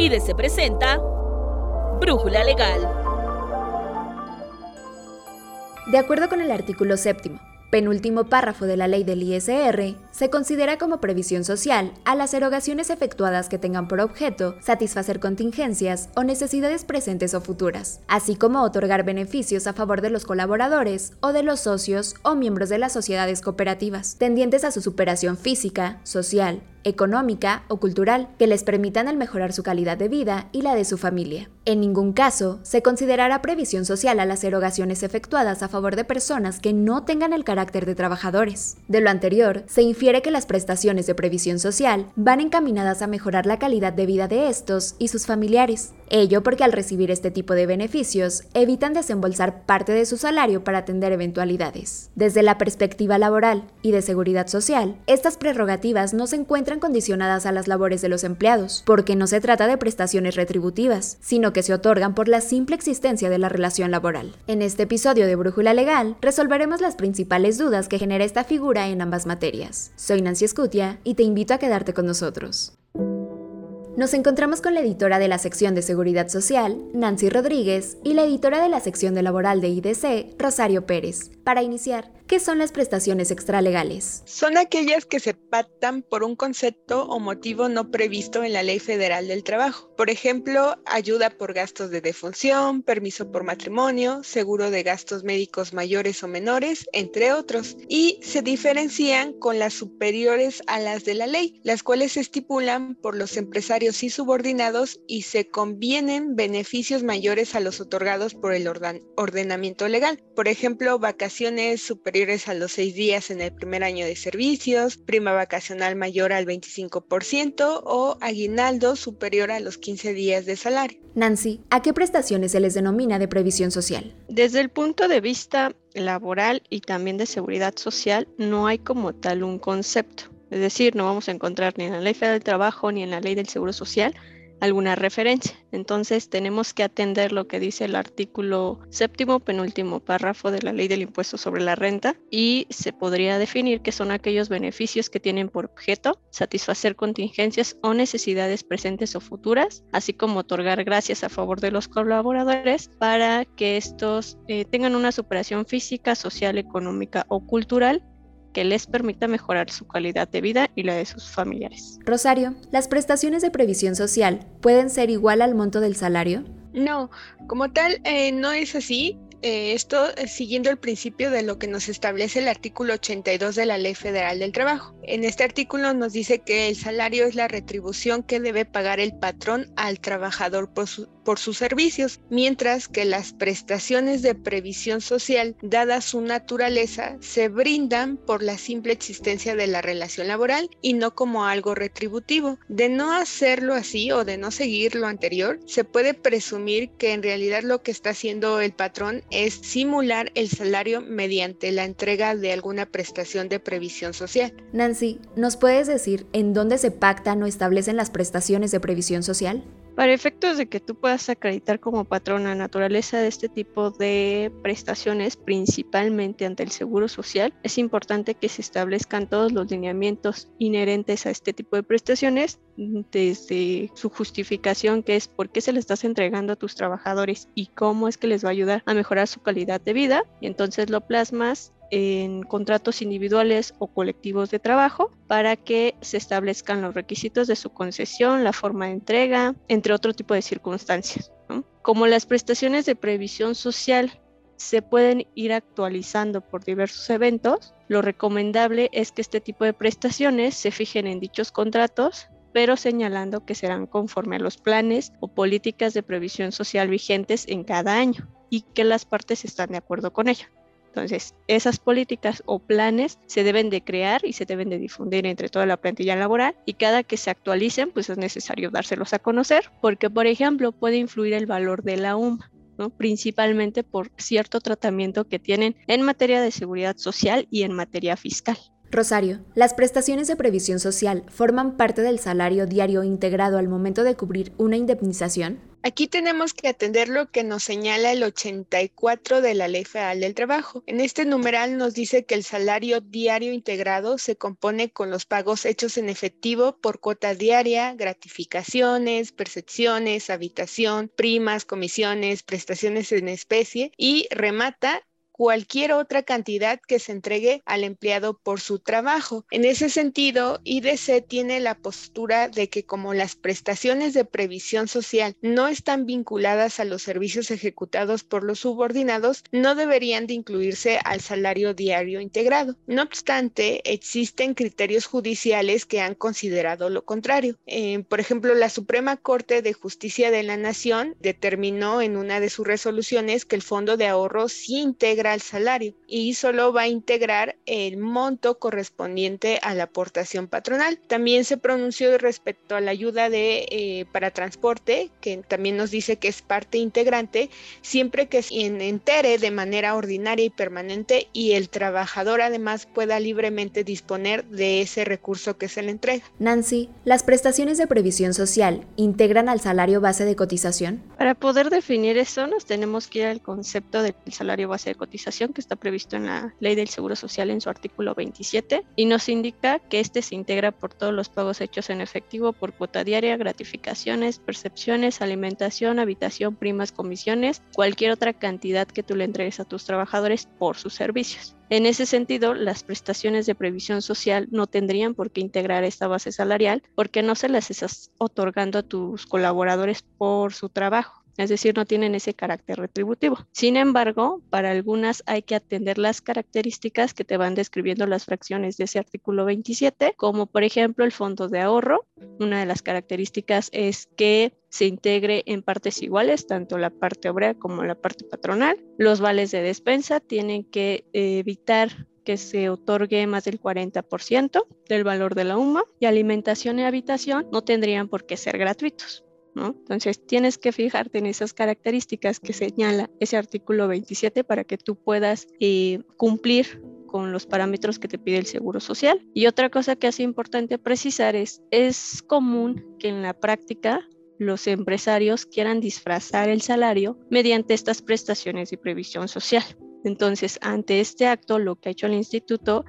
IDC presenta Brújula Legal. De acuerdo con el artículo séptimo, penúltimo párrafo de la ley del ISR, se considera como previsión social a las erogaciones efectuadas que tengan por objeto satisfacer contingencias o necesidades presentes o futuras, así como otorgar beneficios a favor de los colaboradores o de los socios o miembros de las sociedades cooperativas, tendientes a su superación física, social, económica o cultural que les permitan el mejorar su calidad de vida y la de su familia. En ningún caso se considerará previsión social a las erogaciones efectuadas a favor de personas que no tengan el carácter de trabajadores. De lo anterior, se infiere que las prestaciones de previsión social van encaminadas a mejorar la calidad de vida de estos y sus familiares. Ello porque al recibir este tipo de beneficios, evitan desembolsar parte de su salario para atender eventualidades. Desde la perspectiva laboral y de seguridad social, estas prerrogativas no se encuentran condicionadas a las labores de los empleados, porque no se trata de prestaciones retributivas, sino que se otorgan por la simple existencia de la relación laboral. En este episodio de Brújula Legal, resolveremos las principales dudas que genera esta figura en ambas materias. Soy Nancy Escutia y te invito a quedarte con nosotros. Nos encontramos con la editora de la sección de Seguridad Social, Nancy Rodríguez, y la editora de la sección de Laboral de IDC, Rosario Pérez. Para iniciar, ¿Qué son las prestaciones extralegales? Son aquellas que se pactan por un concepto o motivo no previsto en la Ley Federal del Trabajo. Por ejemplo, ayuda por gastos de defunción, permiso por matrimonio, seguro de gastos médicos mayores o menores, entre otros. Y se diferencian con las superiores a las de la ley, las cuales se estipulan por los empresarios y subordinados y se convienen beneficios mayores a los otorgados por el ordenamiento legal. Por ejemplo, vacaciones superiores a los seis días en el primer año de servicios, prima vacacional mayor al 25% o aguinaldo superior a los 15 días de salario. Nancy, ¿a qué prestaciones se les denomina de previsión social? Desde el punto de vista laboral y también de seguridad social, no hay como tal un concepto. Es decir, no vamos a encontrar ni en la Ley Federal del Trabajo ni en la Ley del Seguro Social alguna referencia. Entonces tenemos que atender lo que dice el artículo séptimo, penúltimo párrafo de la ley del impuesto sobre la renta y se podría definir que son aquellos beneficios que tienen por objeto satisfacer contingencias o necesidades presentes o futuras, así como otorgar gracias a favor de los colaboradores para que estos eh, tengan una superación física, social, económica o cultural que les permita mejorar su calidad de vida y la de sus familiares. Rosario, ¿las prestaciones de previsión social pueden ser igual al monto del salario? No, como tal, eh, no es así. Eh, esto eh, siguiendo el principio de lo que nos establece el artículo 82 de la Ley Federal del Trabajo. En este artículo nos dice que el salario es la retribución que debe pagar el patrón al trabajador por, por sus servicios, mientras que las prestaciones de previsión social, dada su naturaleza, se brindan por la simple existencia de la relación laboral y no como algo retributivo. De no hacerlo así o de no seguir lo anterior, se puede presumir que en realidad lo que está haciendo el patrón es simular el salario mediante la entrega de alguna prestación de previsión social. Nancy, ¿nos puedes decir en dónde se pactan o establecen las prestaciones de previsión social? Para efectos de que tú puedas acreditar como patrón naturaleza de este tipo de prestaciones, principalmente ante el Seguro Social, es importante que se establezcan todos los lineamientos inherentes a este tipo de prestaciones, desde su justificación, que es por qué se le estás entregando a tus trabajadores y cómo es que les va a ayudar a mejorar su calidad de vida, y entonces lo plasmas en contratos individuales o colectivos de trabajo para que se establezcan los requisitos de su concesión, la forma de entrega, entre otro tipo de circunstancias. Como las prestaciones de previsión social se pueden ir actualizando por diversos eventos, lo recomendable es que este tipo de prestaciones se fijen en dichos contratos pero señalando que serán conforme a los planes o políticas de previsión social vigentes en cada año y que las partes están de acuerdo con ello. Entonces, esas políticas o planes se deben de crear y se deben de difundir entre toda la plantilla laboral y cada que se actualicen, pues es necesario dárselos a conocer porque, por ejemplo, puede influir el valor de la UMA. ¿no? principalmente por cierto tratamiento que tienen en materia de seguridad social y en materia fiscal. Rosario, ¿las prestaciones de previsión social forman parte del salario diario integrado al momento de cubrir una indemnización? Aquí tenemos que atender lo que nos señala el 84 de la Ley Federal del Trabajo. En este numeral nos dice que el salario diario integrado se compone con los pagos hechos en efectivo por cuota diaria, gratificaciones, percepciones, habitación, primas, comisiones, prestaciones en especie y remata cualquier otra cantidad que se entregue al empleado por su trabajo. En ese sentido, IDC tiene la postura de que como las prestaciones de previsión social no están vinculadas a los servicios ejecutados por los subordinados, no deberían de incluirse al salario diario integrado. No obstante, existen criterios judiciales que han considerado lo contrario. Eh, por ejemplo, la Suprema Corte de Justicia de la Nación determinó en una de sus resoluciones que el fondo de ahorro sí integra al salario y solo va a integrar el monto correspondiente a la aportación patronal. También se pronunció respecto a la ayuda de, eh, para transporte, que también nos dice que es parte integrante, siempre que se entere de manera ordinaria y permanente y el trabajador además pueda libremente disponer de ese recurso que se le entrega. Nancy, ¿las prestaciones de previsión social integran al salario base de cotización? Para poder definir eso nos tenemos que ir al concepto del salario base de cotización que está previsto en la Ley del Seguro Social en su artículo 27 y nos indica que este se integra por todos los pagos hechos en efectivo por cuota diaria, gratificaciones, percepciones, alimentación, habitación, primas, comisiones, cualquier otra cantidad que tú le entregues a tus trabajadores por sus servicios. En ese sentido, las prestaciones de previsión social no tendrían por qué integrar esta base salarial porque no se las estás otorgando a tus colaboradores por su trabajo es decir, no tienen ese carácter retributivo. Sin embargo, para algunas hay que atender las características que te van describiendo las fracciones de ese artículo 27, como por ejemplo el fondo de ahorro. Una de las características es que se integre en partes iguales, tanto la parte obrera como la parte patronal. Los vales de despensa tienen que evitar que se otorgue más del 40% del valor de la UMA y alimentación y habitación no tendrían por qué ser gratuitos. Entonces tienes que fijarte en esas características que señala ese artículo 27 para que tú puedas eh, cumplir con los parámetros que te pide el Seguro Social. Y otra cosa que hace importante precisar es, es común que en la práctica los empresarios quieran disfrazar el salario mediante estas prestaciones de previsión social. Entonces, ante este acto, lo que ha hecho el instituto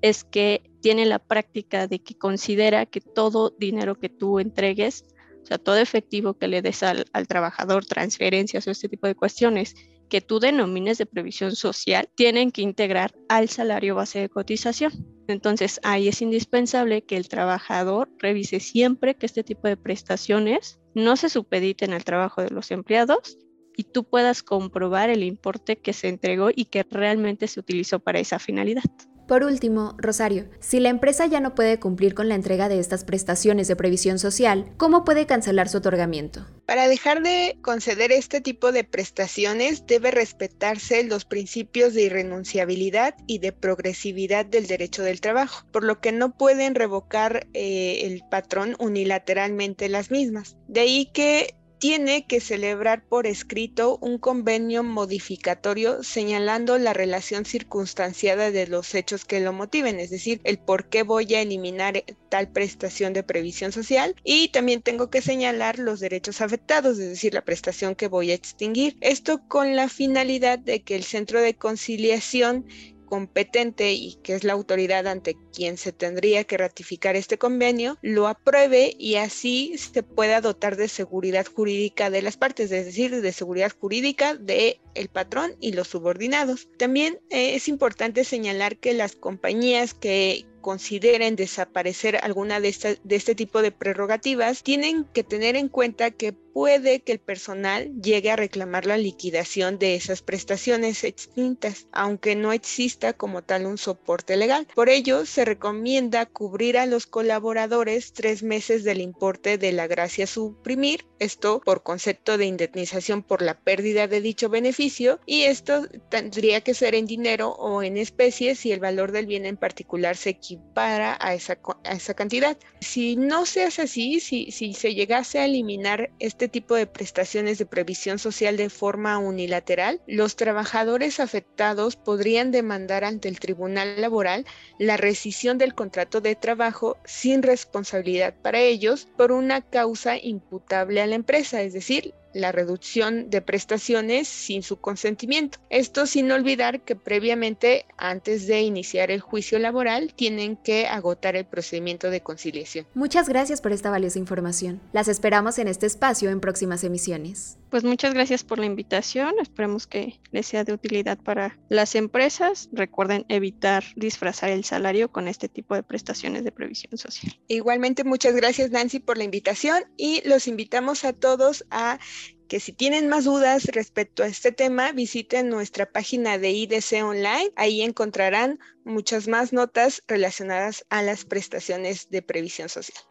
es que tiene la práctica de que considera que todo dinero que tú entregues o sea, todo efectivo que le des al, trabajador, transferencias o este tipo de cuestiones que tú denomines de previsión social, tienen que integrar al salario base de cotización. Entonces, ahí es indispensable que el trabajador revise siempre que este tipo de prestaciones no se supediten al trabajo de los empleados y tú puedas comprobar el importe que se entregó y que realmente se utilizó para esa finalidad. Por último, Rosario, si la empresa ya no puede cumplir con la entrega de estas prestaciones de previsión social, ¿cómo puede cancelar su otorgamiento? Para dejar de conceder este tipo de prestaciones debe respetarse los principios de irrenunciabilidad y de progresividad del derecho del trabajo, por lo que no pueden revocar eh, el patrón unilateralmente las mismas. De ahí que tiene que celebrar por escrito un convenio modificatorio señalando la relación circunstanciada de los hechos que lo motiven, es decir, el por qué voy a eliminar tal prestación de previsión social y también tengo que señalar los derechos afectados, es decir, la prestación que voy a extinguir. Esto con la finalidad de que el centro de conciliación competente y que es la autoridad ante quien se tendría que ratificar este convenio, lo apruebe y así se pueda dotar de seguridad jurídica de las partes, es decir, de seguridad jurídica de el patrón y los subordinados. También eh, es importante señalar que las compañías que consideren desaparecer alguna de, de este tipo de prerrogativas, tienen que tener en cuenta que puede que el personal llegue a reclamar la liquidación de esas prestaciones extintas, aunque no exista como tal un soporte legal. Por ello, se recomienda cubrir a los colaboradores tres meses del importe de la gracia suprimir, esto por concepto de indemnización por la pérdida de dicho beneficio, y esto tendría que ser en dinero o en especie si el valor del bien en particular se equipara a esa, a esa cantidad. Si no se hace así, si, si se llegase a eliminar este tipo de prestaciones de previsión social de forma unilateral, los trabajadores afectados podrían demandar ante el Tribunal Laboral la rescisión del contrato de trabajo sin responsabilidad para ellos por una causa imputable a la empresa, es decir, la reducción de prestaciones sin su consentimiento. Esto sin olvidar que previamente, antes de iniciar el juicio laboral, tienen que agotar el procedimiento de conciliación. Muchas gracias por esta valiosa información. Las esperamos en este espacio en próximas emisiones. Pues muchas gracias por la invitación. Esperemos que les sea de utilidad para las empresas. Recuerden evitar disfrazar el salario con este tipo de prestaciones de previsión social. Igualmente, muchas gracias Nancy por la invitación y los invitamos a todos a que si tienen más dudas respecto a este tema, visiten nuestra página de IDC Online. Ahí encontrarán muchas más notas relacionadas a las prestaciones de previsión social.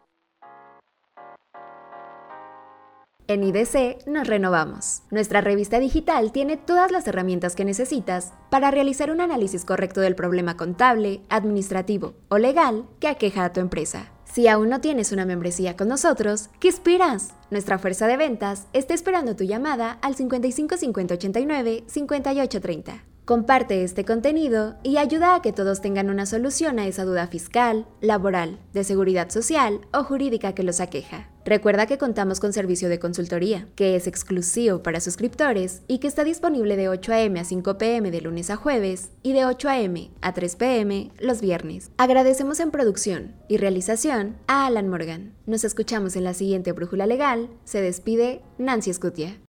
En IDC nos renovamos. Nuestra revista digital tiene todas las herramientas que necesitas para realizar un análisis correcto del problema contable, administrativo o legal que aqueja a tu empresa. Si aún no tienes una membresía con nosotros, ¿qué esperas? Nuestra fuerza de ventas está esperando tu llamada al 55 50 89 58 30. Comparte este contenido y ayuda a que todos tengan una solución a esa duda fiscal, laboral, de seguridad social o jurídica que los aqueja. Recuerda que contamos con servicio de consultoría, que es exclusivo para suscriptores y que está disponible de 8 a.m. a 5 p.m. de lunes a jueves y de 8 a.m. a 3 p.m. los viernes. Agradecemos en producción y realización a Alan Morgan. Nos escuchamos en la siguiente Brújula Legal. Se despide Nancy Escutia.